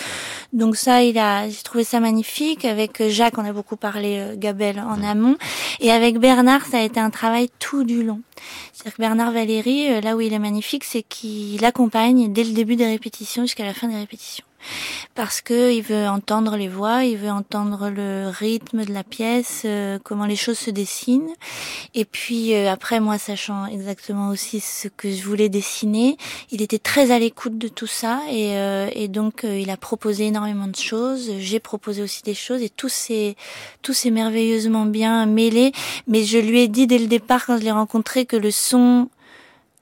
Donc ça, il a, j'ai trouvé ça magnifique. Avec Jacques, on a beaucoup parlé Gabel en amont, et avec Bernard, ça a été un travail tout du long. C'est-à-dire que Bernard Valéry, là où il est magnifique, c'est qu'il accompagne dès le début des répétitions jusqu'à la fin des répétitions parce que il veut entendre les voix, il veut entendre le rythme de la pièce, euh, comment les choses se dessinent. Et puis euh, après, moi, sachant exactement aussi ce que je voulais dessiner, il était très à l'écoute de tout ça et, euh, et donc euh, il a proposé énormément de choses. J'ai proposé aussi des choses et tout s'est tout s'est merveilleusement bien mêlé. Mais je lui ai dit dès le départ quand je l'ai rencontré que le son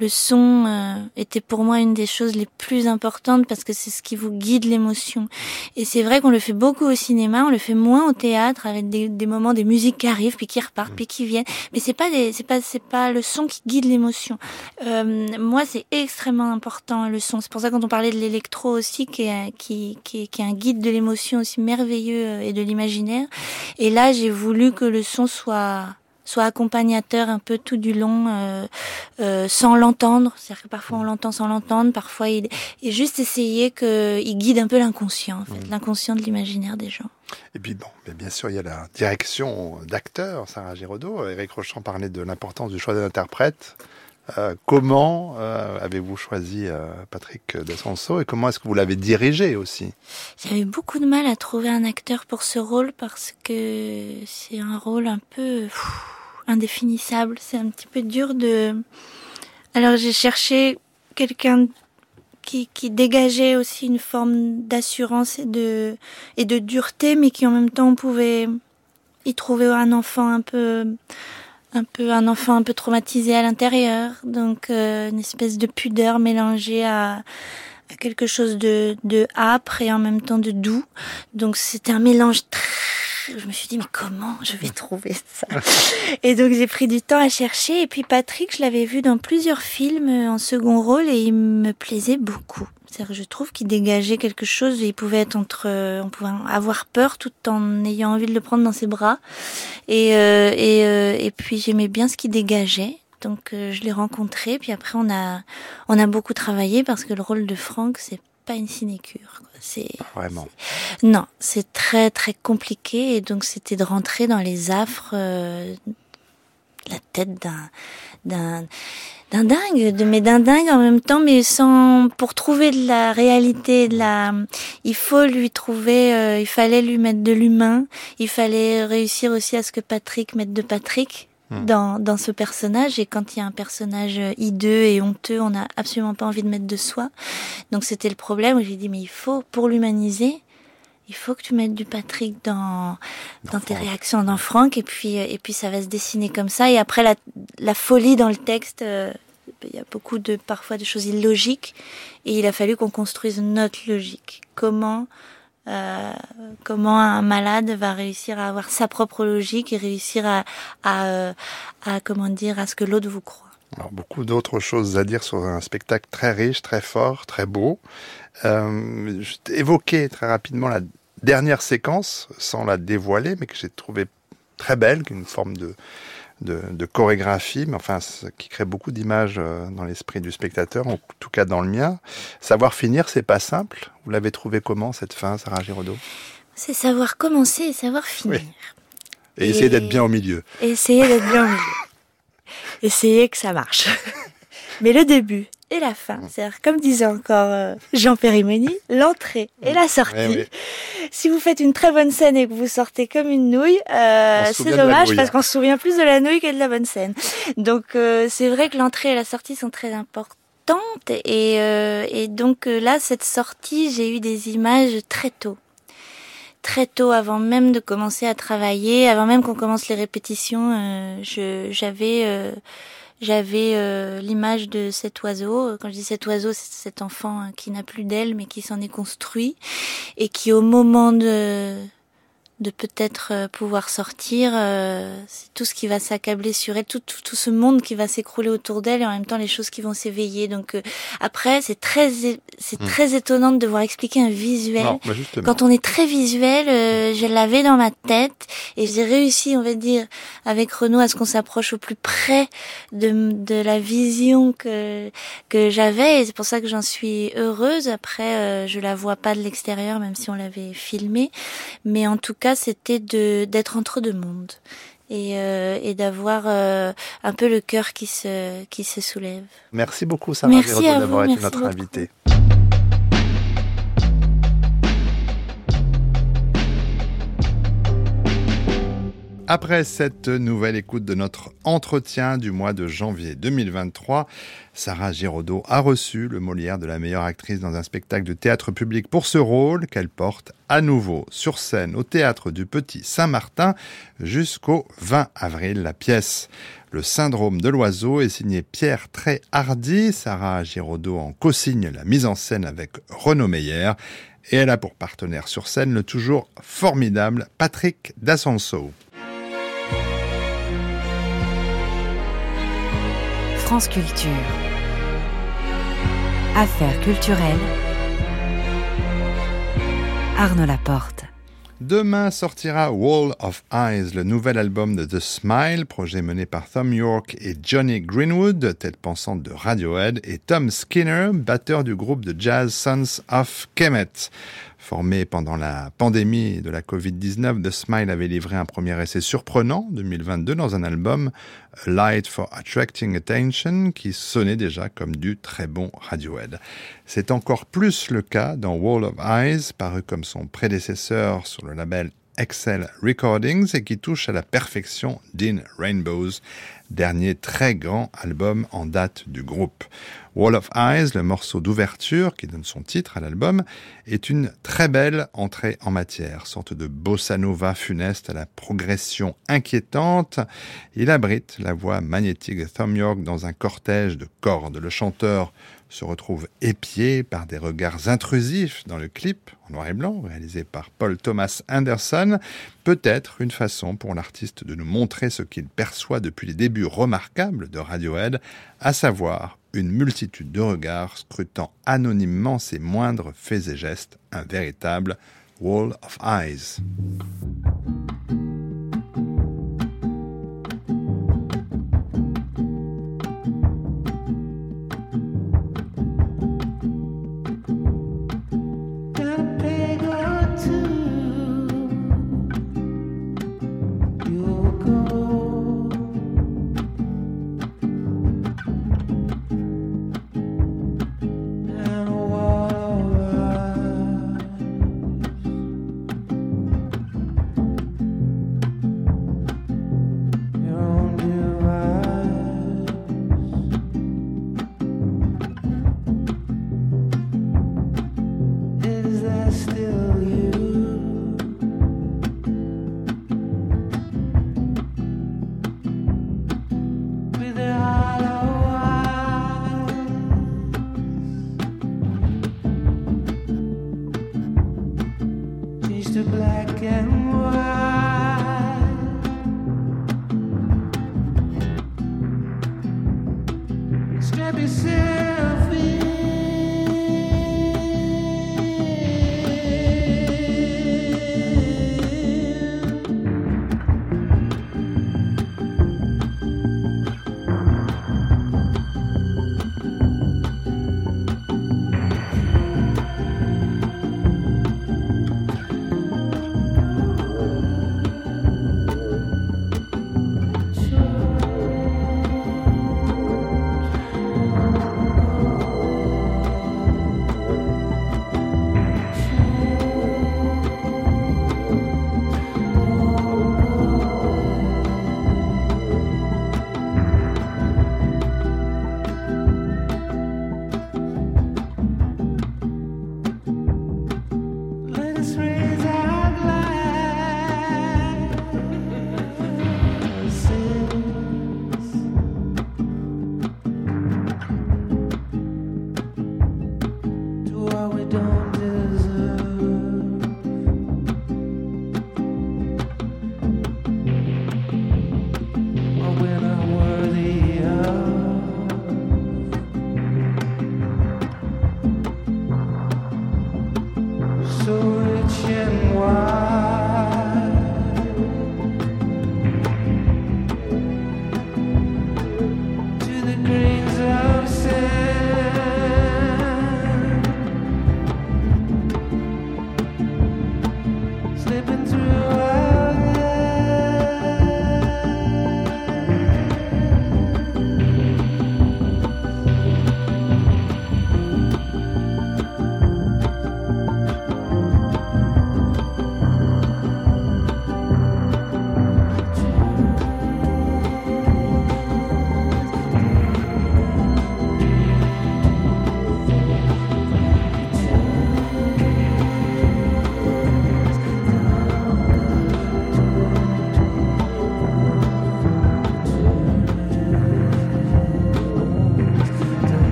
le son euh, était pour moi une des choses les plus importantes parce que c'est ce qui vous guide l'émotion. Et c'est vrai qu'on le fait beaucoup au cinéma, on le fait moins au théâtre avec des, des moments des musiques qui arrivent puis qui repartent puis qui viennent. Mais c'est pas c'est pas c'est pas le son qui guide l'émotion. Euh, moi c'est extrêmement important le son. C'est pour ça quand on parlait de l'électro aussi qui est qui qui, qui est un guide de l'émotion aussi merveilleux euh, et de l'imaginaire. Et là j'ai voulu que le son soit soit accompagnateur un peu tout du long euh, euh, sans l'entendre. C'est-à-dire que parfois on l'entend sans l'entendre, parfois il et juste essayer qu'il guide un peu l'inconscient, en fait, Mmh. l'inconscient de l'imaginaire des gens. Et puis bon, mais bien sûr, il y a la direction d'acteur, Sarah Giraudot. Éric Rochon parlait de l'importance du choix de l'interprète. Euh, comment euh, avez-vous choisi euh, Patrick Descenso et comment est-ce que vous l'avez dirigé aussi? J'avais beaucoup de mal à trouver un acteur pour ce rôle parce que c'est un rôle un peu indéfinissable. C'est un petit peu dur de. Alors j'ai cherché quelqu'un qui, qui dégageait aussi une forme d'assurance et de et de dureté, mais qui en même temps pouvait y trouver un enfant un peu un peu un enfant un peu traumatisé à l'intérieur, donc euh, une espèce de pudeur mélangée à, quelque chose de, de âpre et en même temps de doux. Donc c'était un mélange très... Je me suis dit mais comment je vais trouver ça? Et donc j'ai pris du temps à chercher et puis Patrick, je l'avais vu dans plusieurs films en second rôle et il me plaisait beaucoup. C'est-à-dire, je trouve qu'il dégageait quelque chose. Il pouvait être entre, on pouvait avoir peur tout en ayant envie de le prendre dans ses bras. Et euh, et euh, et puis j'aimais bien ce qu'il dégageait. Donc euh, je l'ai rencontré. Puis après on a on a beaucoup travaillé parce que le rôle de Franck c'est pas une sinécure. C'est Vraiment. non, c'est très très compliqué et donc c'était de rentrer dans les affres, euh, la tête d'un d'un d'un dingue, de mais d'un dingue en même temps, mais sans pour trouver de la réalité, de la, il faut lui trouver, euh, il fallait lui mettre de l'humain, il fallait réussir aussi à ce que Patrick mette de Patrick dans, dans ce personnage. Et quand il y a un personnage hideux et honteux, on n'a absolument pas envie de mettre de soi. Donc c'était le problème où j'ai dit mais il faut pour l'humaniser, il faut que tu mettes du Patrick dans dans tes réactions dans Franck. Et puis euh, et puis ça va se dessiner comme ça. Et après la la folie dans le texte euh, il y a beaucoup de parfois de choses illogiques. Et il a fallu qu'on construise notre logique. Comment comment un malade va réussir à avoir sa propre logique et réussir à euh, à comment dire à ce que l'autre vous croit. Alors, beaucoup d'autres choses à dire sur un spectacle très riche, très fort, très beau. Euh, évoqué très rapidement la dernière séquence, sans la dévoiler, mais que j'ai trouvé très belle, une forme de, de, de chorégraphie, mais enfin, ce qui crée beaucoup d'images euh, dans l'esprit du spectateur, en tout cas dans le mien. Savoir finir, c'est pas simple. Vous l'avez trouvé comment, cette fin, Sarah Giraudot? C'est savoir commencer et savoir finir. Et, essayer d'être bien au milieu. Et essayer d'être bien au milieu. Essayer que ça marche. Mais le début et la fin, c'est-à-dire comme disait encore euh, Jean Périmoni, l'entrée et la sortie. Ouais. Si vous faites une très bonne scène et que vous sortez comme une nouille, euh, c'est dommage parce qu'on se souvient plus de la nouille que de la bonne scène. Donc euh, c'est vrai que l'entrée et la sortie sont très importantes et, euh, et donc euh, là cette sortie j'ai eu des images très tôt très tôt, avant même de commencer à travailler, avant même qu'on commence les répétitions, euh, je, j'avais, euh, j'avais euh, l'image de cet oiseau. Quand je dis cet oiseau, c'est cet enfant euh, qui n'a plus d'aile, mais qui s'en est construit et qui, au moment de de peut-être euh, pouvoir sortir, euh, c'est tout ce qui va s'accabler sur elle, tout, tout, tout ce monde qui va s'écrouler autour d'elle et en même temps les choses qui vont s'éveiller. Donc euh, après, c'est très, c'est Hmm. très étonnant de devoir expliquer un visuel. Non, bah. Quand on est très visuel, euh, je l'avais dans ma tête et j'ai réussi, on va dire, avec Renaud à ce qu'on s'approche au plus près de, de la vision que que j'avais et c'est pour ça que j'en suis heureuse. Après, euh, je la vois pas de l'extérieur, même si on l'avait filmé, mais en tout cas, c'était de d'être entre deux mondes et, euh, et d'avoir euh, un peu le cœur qui se qui se soulève. Merci beaucoup, Sarah Merci Giraudot, à vous, d'avoir été merci notre beaucoup. invitée. Après cette nouvelle écoute de notre entretien du mois de janvier 2023, Sarah Giraudot a reçu le Molière de la meilleure actrice dans un spectacle de théâtre public pour ce rôle qu'elle porte à nouveau sur scène au théâtre du Petit Saint-Martin jusqu'au 20 avril. La pièce Le syndrome de l'oiseau est signée Pierre Très Hardy. Sarah Giraudot en co-signe la mise en scène avec Renaud Meyer et elle a pour partenaire sur scène le toujours formidable Patrick Dassenso. France Culture. Affaires culturelles. Arnaud Laporte. Demain sortira Wall of Eyes, le nouvel album de The Smile, projet mené par Tom York et Johnny Greenwood, tête pensante de Radiohead, et Tom Skinner, batteur du groupe de jazz Sons of Kemet. Formé pendant la pandémie de la Covid-19, The Smile avait livré un premier essai surprenant 2022 dans un album A Light for Attracting Attention qui sonnait déjà comme du très bon Radiohead. C'est encore plus le cas dans Wall of Eyes, paru comme son prédécesseur sur le label Excel Recordings et qui touche à la perfection Dean Rainbows, dernier très grand album en date du groupe. Wall of Eyes, le morceau d'ouverture qui donne son titre à l'album, est une très belle entrée en matière, sorte de bossa nova funeste à la progression inquiétante. Il abrite la voix magnétique de Thom York dans un cortège de cordes. Le chanteur se retrouve épié par des regards intrusifs dans le clip en noir et blanc réalisé par Paul Thomas Anderson, peut-être une façon pour l'artiste de nous montrer ce qu'il perçoit depuis les débuts remarquables de Radiohead, à savoir une multitude de regards scrutant anonymement ses moindres faits et gestes, un véritable Wall of Eyes.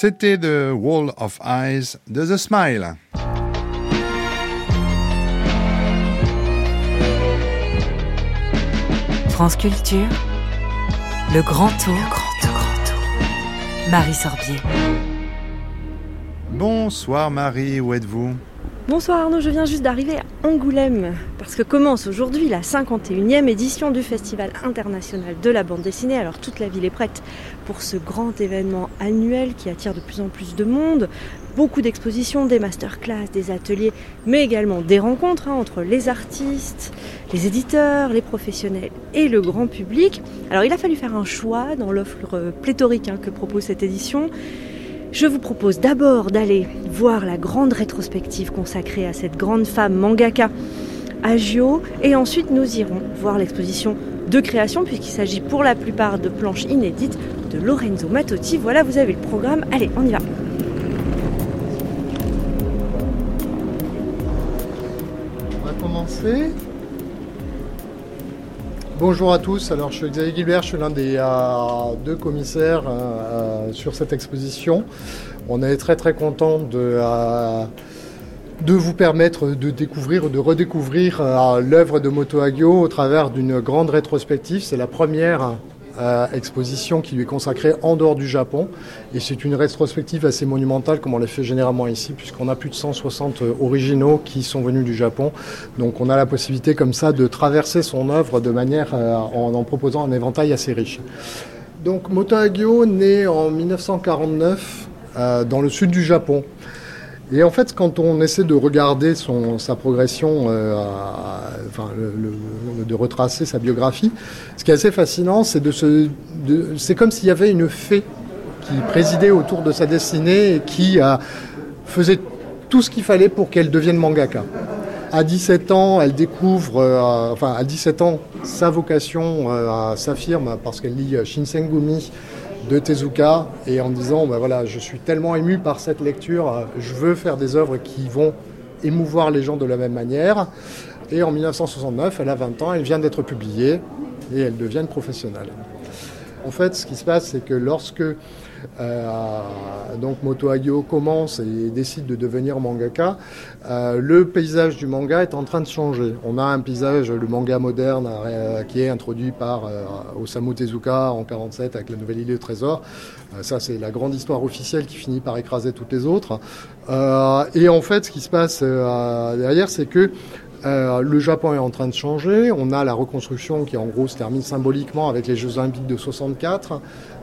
C'était The Wall of Eyes de The Smile. France Culture, le grand tour, le grand tour, grand tour. Marie Sorbier. Bonsoir Marie, où êtes-vous? Bonsoir Arnaud, je viens juste d'arriver à Angoulême parce que commence aujourd'hui la 51e édition du Festival international de la bande dessinée. Alors toute la ville est prête pour ce grand événement annuel qui attire de plus en plus de monde. Beaucoup d'expositions, des masterclass, des ateliers, mais également des rencontres hein, entre les artistes, les éditeurs, les professionnels et le grand public. Alors il a fallu faire un choix dans l'offre pléthorique hein, que propose cette édition. Je vous propose d'abord d'aller voir la grande rétrospective consacrée à cette grande femme mangaka Agio et ensuite nous irons voir l'exposition de création puisqu'il s'agit pour la plupart de planches inédites de Lorenzo Mattotti. Voilà, vous avez le programme. Allez, on y va. On va commencer. Bonjour à tous, alors je suis Xavier Gilbert, je suis l'un des euh, deux commissaires euh, sur cette exposition. On est très très content de, euh, vous permettre de découvrir, de redécouvrir l'œuvre de Moto Hagio au travers d'une grande rétrospective. C'est la première exposition qui lui est consacrée en dehors du Japon. Et c'est une rétrospective assez monumentale comme on l'a fait généralement ici, puisqu'on a plus de 160 originaux qui sont venus du Japon. Donc on a la possibilité comme ça de traverser son œuvre de manière en, en proposant un éventail assez riche. Donc Moto Hagio naît en 1949 euh, dans le sud du Japon. Et en fait, quand on essaie de regarder son, sa progression, euh, enfin, de retracer sa biographie, ce qui est assez fascinant, c'est de se, c'est comme s'il y avait une fée qui présidait autour de sa destinée et qui euh, faisait tout ce qu'il fallait pour qu'elle devienne mangaka. À 17 ans, elle découvre, euh, enfin à 17 ans, sa vocation euh, s'affirme parce qu'elle lit Shinsengumi de Tezuka et en disant ben voilà, je suis tellement ému par cette lecture, je veux faire des œuvres qui vont émouvoir les gens de la même manière. Et en 1969, elle a 20 ans, elle vient d'être publiée et elle devient professionnelle. En fait, ce qui se passe, c'est que lorsque euh, donc Moto commence et décide de devenir mangaka, euh, le paysage du manga est en train de changer. On a un paysage, le manga moderne, euh, qui est introduit par euh, Osamu Tezuka en 47 avec la nouvelle idée de trésor. Euh, ça, c'est la grande histoire officielle qui finit par écraser toutes les autres. Euh, et en fait, ce qui se passe derrière, c'est que euh, le Japon est en train de changer. On a la reconstruction qui, en gros, se termine symboliquement avec les Jeux Olympiques de 64.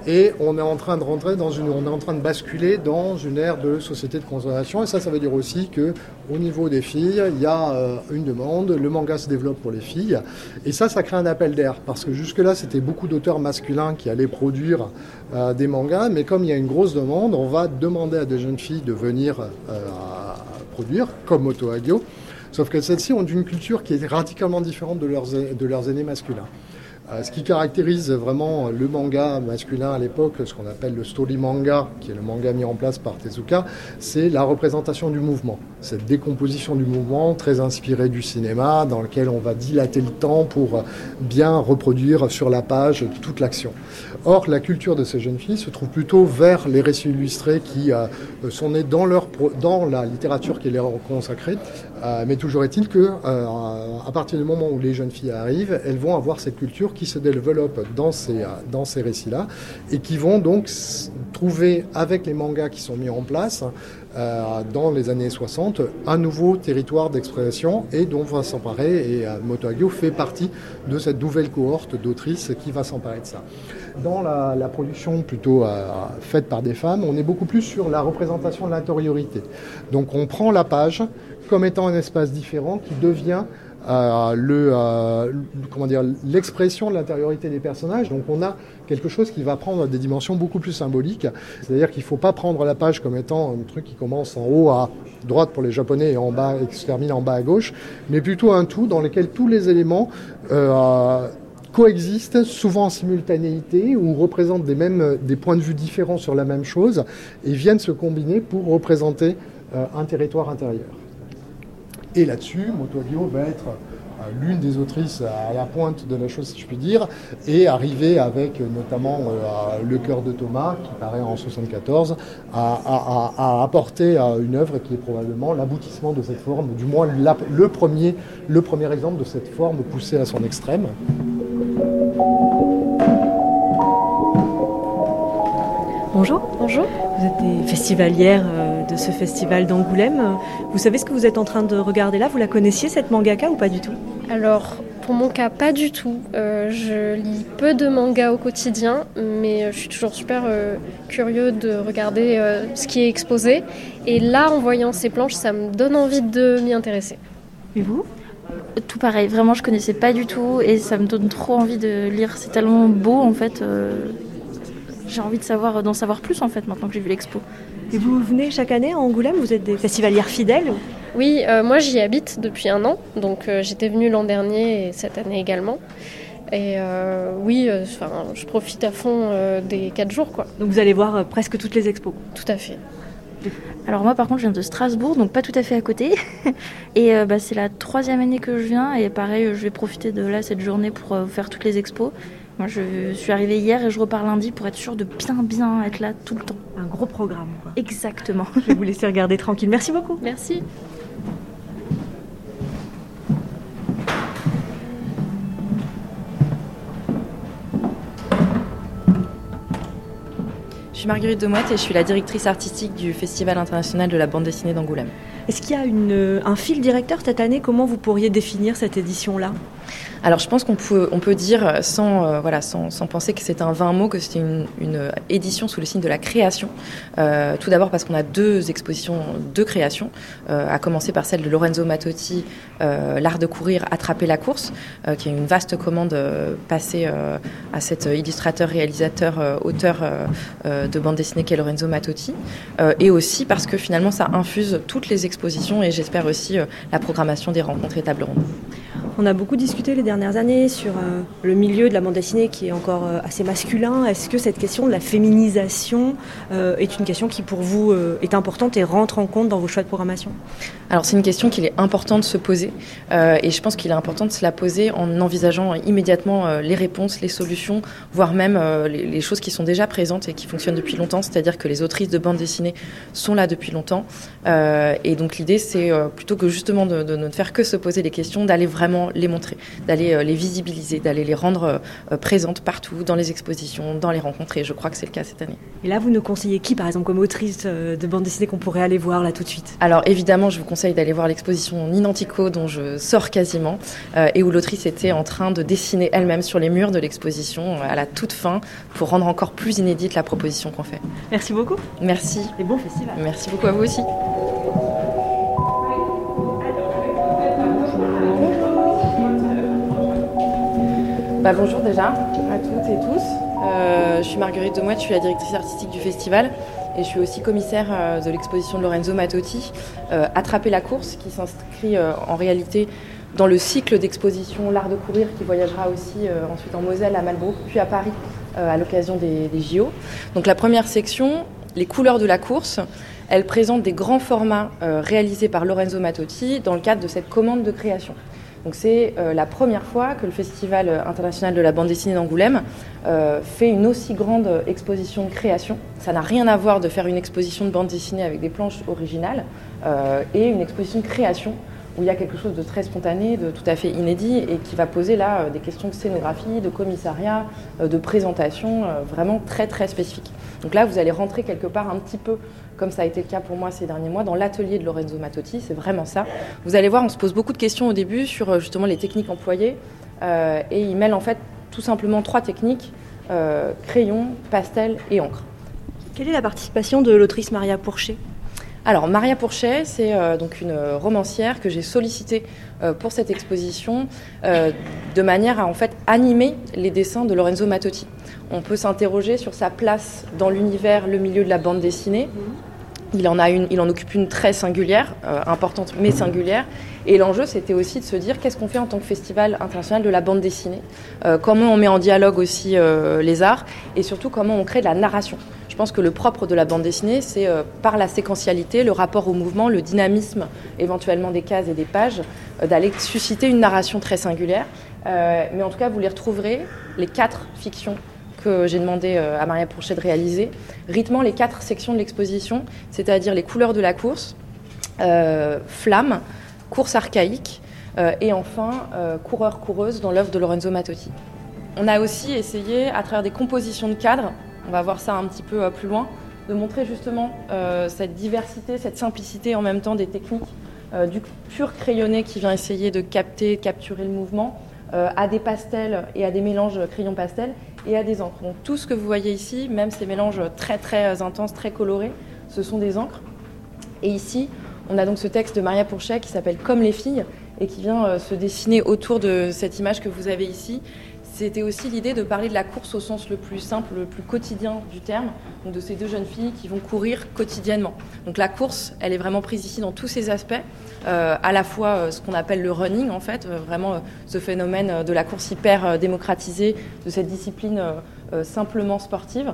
Et on est en train de basculer dans une ère de société de consommation. Et ça, ça veut dire aussi que, au niveau des filles, il y a euh, une demande. Le manga se développe pour les filles. Et ça, ça crée un appel d'air. Parce que jusque-là, c'était beaucoup d'auteurs masculins qui allaient produire euh, des mangas. Mais comme il y a une grosse demande, on va demander à des jeunes filles de venir euh, produire, comme Moto Hagio. Sauf que celles-ci ont une culture qui est radicalement différente de leurs, de leurs aînés masculins. Euh, ce qui caractérise vraiment le manga masculin à l'époque, ce qu'on appelle le story manga, qui est le manga mis en place par Tezuka, c'est la représentation du mouvement. Cette décomposition du mouvement très inspirée du cinéma, dans lequel on va dilater le temps pour bien reproduire sur la page toute l'action. Or, la culture de ces jeunes filles se trouve plutôt vers les récits illustrés qui euh, sont nés dans, leur, dans la littérature qui leur est consacrée. Euh, mais toujours est-il que, euh, à partir du moment où les jeunes filles arrivent, elles vont avoir cette culture qui se développe dans ces, dans ces récits-là et qui vont donc trouver, avec les mangas qui sont mis en place, euh, dans les années 60, un nouveau territoire d'expression et dont va s'emparer, et euh, Moto fait partie de cette nouvelle cohorte d'autrices qui va s'emparer de ça. Dans la, production plutôt euh, faite par des femmes, on est beaucoup plus sur la représentation de l'intériorité. Donc on prend la page comme étant un espace différent qui devient le, euh, comment dire, l'expression de l'intériorité des personnages. Donc on a quelque chose qui va prendre des dimensions beaucoup plus symboliques. C'est-à-dire qu'il ne faut pas prendre la page comme étant un truc qui commence en haut à droite pour les Japonais et en bas et qui se termine en bas à gauche, mais plutôt un tout dans lequel tous les éléments euh, coexistent, souvent en simultanéité, ou représentent des, mêmes, des points de vue différents sur la même chose, et viennent se combiner pour représenter euh, un territoire intérieur. Et là-dessus, Moto Hagio va être l'une des autrices à la pointe de la chose, si je puis dire, et arriver avec notamment Le cœur de Thomas, qui paraît en 74, à, apporter une œuvre qui est probablement l'aboutissement de cette forme, du moins le, premier, le premier exemple de cette forme poussée à son extrême. Bonjour. Bonjour. Vous êtes des festivalières euh, de ce festival d'Angoulême. Vous savez ce que vous êtes en train de regarder là? Vous la connaissiez cette mangaka ou pas du tout? Alors, pour mon cas, pas du tout. Euh, je lis peu de mangas au quotidien, mais je suis toujours super euh, curieux de regarder ce qui est exposé. Et là, en voyant ces planches, ça me donne envie de m'y intéresser. Et vous? Tout pareil, vraiment je connaissais pas du tout et ça me donne trop envie de lire. C'est tellement beau en fait j'ai envie de savoir, d'en savoir plus en fait maintenant que j'ai vu l'expo. Et vous venez chaque année à Angoulême Vous êtes des festivalières fidèles Oui, euh, moi j'y habite depuis un an, donc euh, j'étais venue l'an dernier et cette année également. Et euh, oui, enfin, je profite à fond des quatre jours. Quoi. Donc vous allez voir presque toutes les expos Tout à fait. Alors moi par contre je viens de Strasbourg, donc pas tout à fait à côté. Et bah, c'est la troisième année que je viens et pareil je vais profiter de là cette journée pour faire toutes les expos. Moi, je suis arrivée hier et je repars lundi pour être sûre de bien, bien être là tout le temps. Un gros programme, quoi. Exactement. Je vais vous laisser regarder tranquille. Merci beaucoup. Merci. Je suis Marguerite Demouette et je suis la directrice artistique du Festival international de la bande dessinée d'Angoulême. Est-ce qu'il y a une, un fil directeur cette année? Comment vous pourriez définir cette édition-là? Alors je pense qu'on peut, on peut dire sans, euh, voilà, sans, sans, penser que c'est un vain mot, que c'était une, une, édition sous le signe de la création. Euh, tout d'abord parce qu'on a deux expositions de création, euh, à commencer par celle de Lorenzo Mattotti, euh, L'art de courir, attraper la course, euh, qui est une vaste commande euh, passée à cet illustrateur, réalisateur, auteur de bande dessinée qu'est Lorenzo Mattotti, et aussi parce que finalement ça infuse toutes les expositions et j'espère aussi la programmation des rencontres et tables rondes. On a beaucoup discuté les dernières années sur euh, le milieu de la bande dessinée qui est encore euh, assez masculin. Est-ce que cette question de la féminisation euh, est une question qui pour vous est importante et rentre en compte dans vos choix de programmation? Alors c'est une question qu'il est important de se poser et je pense qu'il est important de se la poser en envisageant immédiatement les réponses, les solutions, voire même les, choses qui sont déjà présentes et qui fonctionnent depuis longtemps, c'est-à-dire que les autrices de bande dessinée sont là depuis longtemps. et donc l'idée c'est plutôt que justement de, de ne faire que se poser les questions, d'aller vraiment les montrer, d'aller euh, les visibiliser, d'aller les rendre euh, euh, présentes partout, dans les expositions, dans les rencontres. Et je crois que c'est le cas cette année. Et là, vous nous conseillez qui, par exemple, comme autrice de bande dessinée qu'on pourrait aller voir là tout de suite? Alors évidemment, je vous conseille d'aller voir l'exposition Ninantico dont je sors quasiment et où l'autrice était en train de dessiner elle-même sur les murs de l'exposition à la toute fin pour rendre encore plus inédite la proposition qu'on fait. Merci beaucoup. Merci. Et bon festival. Merci beaucoup à vous aussi. Bah, bonjour déjà à toutes et tous. Euh, je suis Marguerite Demouette, je suis la directrice artistique du festival et je suis aussi commissaire euh, de l'exposition de Lorenzo Mattotti, euh, Attraper la course, qui s'inscrit en réalité dans le cycle d'exposition L'art de courir qui voyagera aussi ensuite en Moselle, à Malbrook, puis à Paris à l'occasion des, des JO. Donc la première section, les couleurs de la course, elle présente des grands formats réalisés par Lorenzo Mattotti dans le cadre de cette commande de création. Donc c'est euh, la première fois que le Festival international de la bande dessinée d'Angoulême euh, fait une aussi grande exposition de création. Ça n'a rien à voir de faire une exposition de bande dessinée avec des planches originales euh, et une exposition de création où il y a quelque chose de très spontané, de tout à fait inédit et qui va poser là des questions de scénographie, de commissariat, de présentation vraiment très très spécifiques. Donc là, vous allez rentrer quelque part un petit peu comme ça a été le cas pour moi ces derniers mois, dans l'atelier de Lorenzo Mattotti. C'est vraiment ça. Vous allez voir, on se pose beaucoup de questions au début sur euh, justement les techniques employées. Euh, et il mêle en fait tout simplement trois techniques euh, crayon, pastel et encre. Quelle est la participation de l'autrice Maria Pourchet? Alors Maria Pourchet, c'est euh, donc une romancière que j'ai sollicitée euh, pour cette exposition euh, de manière à en fait animer les dessins de Lorenzo Mattotti. On peut s'interroger sur sa place dans l'univers, le milieu de la bande dessinée. Il en, a une, il en occupe une très singulière, importante mais singulière. Et l'enjeu, c'était aussi de se dire qu'est-ce qu'on fait en tant que festival international de la bande dessinée, comment on met en dialogue aussi les arts, et surtout comment on crée de la narration? Je pense que le propre de la bande dessinée, c'est euh, par la séquentialité, le rapport au mouvement, le dynamisme éventuellement des cases et des pages, euh, d'aller susciter une narration très singulière. Euh, mais en tout cas, vous les retrouverez, les quatre fictions que j'ai demandé à Maria Pourchet de réaliser, rythmant les quatre sections de l'exposition, c'est-à-dire les couleurs de la course, flamme, course archaïque, et enfin coureur-coureuse dans l'œuvre de Lorenzo Mattotti. On a aussi essayé, à travers des compositions de cadres, on va voir ça un petit peu euh, plus loin, de montrer justement euh, cette diversité, cette simplicité en même temps des techniques, euh, du pur crayonné qui vient essayer de capter, capturer le mouvement, à des pastels et à des mélanges crayon-pastel et à des encres. Donc tout ce que vous voyez ici, même ces mélanges très très intenses, très colorés, ce sont des encres. Et ici, on a donc ce texte de Maria Pourchet qui s'appelle Comme les filles et qui vient se dessiner autour de cette image que vous avez ici c'était aussi l'idée de parler de la course au sens le plus simple, le plus quotidien du terme, donc de ces deux jeunes filles qui vont courir quotidiennement. Donc la course, elle est vraiment prise ici dans tous ses aspects, euh, à la fois euh, ce qu'on appelle le running en fait, euh, vraiment ce phénomène de la course hyper démocratisée, de cette discipline simplement sportive,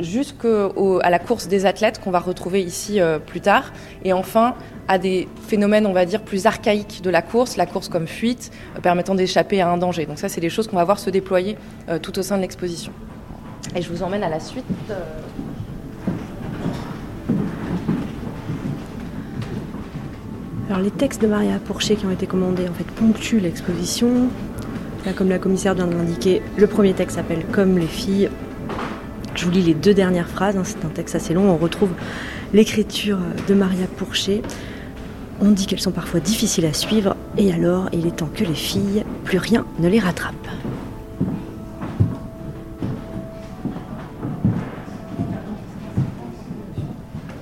jusqu'à la course des athlètes qu'on va retrouver ici plus tard, et enfin à des phénomènes, on va dire, plus archaïques de la course, la course comme fuite, euh, permettant d'échapper à un danger. Donc ça, c'est des choses qu'on va voir se déployer euh, tout au sein de l'exposition. Et je vous emmène à la suite. Euh. Alors les textes de Maria Pourchet qui ont été commandés en fait ponctuent l'exposition. Là, comme la commissaire vient de l'indiquer, le premier texte s'appelle Comme les filles. Je vous lis les deux dernières phrases, hein. c'est un texte assez long. On retrouve l'écriture de Maria Pourchet. On dit qu'elles sont parfois difficiles à suivre, et alors il est temps que les filles, plus rien ne les rattrape.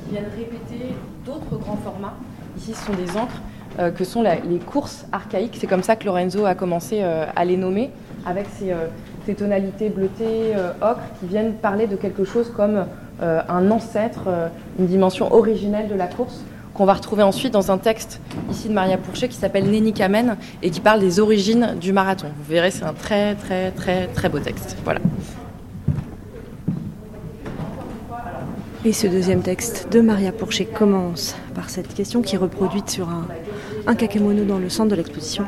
Il vient de répéter d'autres grands formats. Ici, ce sont des encres euh, que sont les courses archaïques. C'est comme ça que Lorenzo a commencé euh, à les nommer, avec ces, euh, ces tonalités bleutées, ocre, qui viennent parler de quelque chose comme un ancêtre, une dimension originelle de la course qu'on va retrouver ensuite dans un texte ici de Maria Pourchet qui s'appelle Néni Kamen et qui parle des origines du marathon. Vous verrez, c'est un très très très très beau texte. Voilà. Et ce deuxième texte de Maria Pourchet commence par cette question qui est reproduite sur un, un kakemono dans le centre de l'exposition.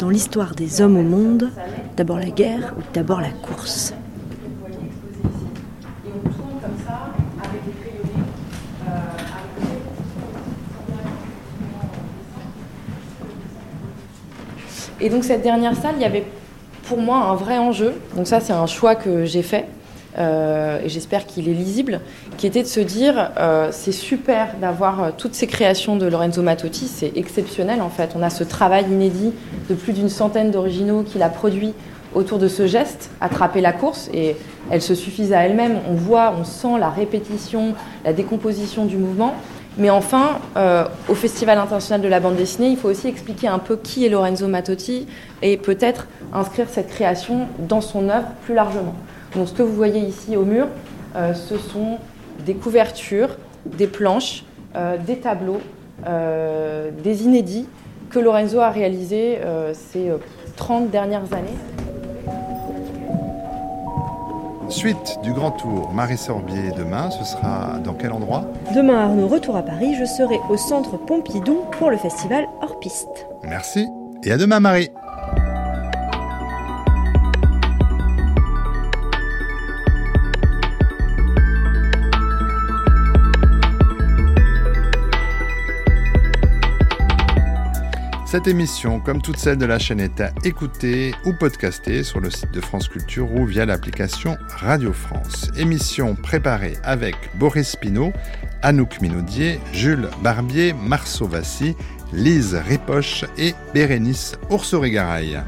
Dans l'histoire des hommes au monde, d'abord la guerre ou d'abord la course? Et donc cette dernière salle, il y avait pour moi un vrai enjeu. Donc ça, c'est un choix que j'ai fait. Euh, et j'espère qu'il est lisible, qui était de se dire euh, c'est super d'avoir euh, toutes ces créations de Lorenzo Mattotti, c'est exceptionnel en fait. On a ce travail inédit de plus d'une centaine d'originaux qu'il a produit autour de ce geste, attraper la course, et elle se suffisent à elle-même. On voit, on sent la répétition, la décomposition du mouvement. Mais enfin, euh, au Festival international de la bande dessinée, il faut aussi expliquer un peu qui est Lorenzo Mattotti et peut-être inscrire cette création dans son œuvre plus largement. Donc ce que vous voyez ici au mur, euh, ce sont des couvertures, des planches, euh, des tableaux, des inédits que Lorenzo a réalisés ces 30 dernières années. Suite du Grand Tour, Marie Sorbier, demain, ce sera dans quel endroit Demain, Arnaud, retour à Paris, je serai au centre Pompidou pour le festival Hors Piste. Merci, et à demain Marie Cette émission, comme toutes celles de la chaîne, est à écouter ou podcaster sur le site de France Culture ou via l'application Radio France. Émission préparée avec Boris Pinault, Anouk Minaudier, Jules Barbier, Marceau Vassy, Lise Ripoche et Bérénice Oursorégaraille.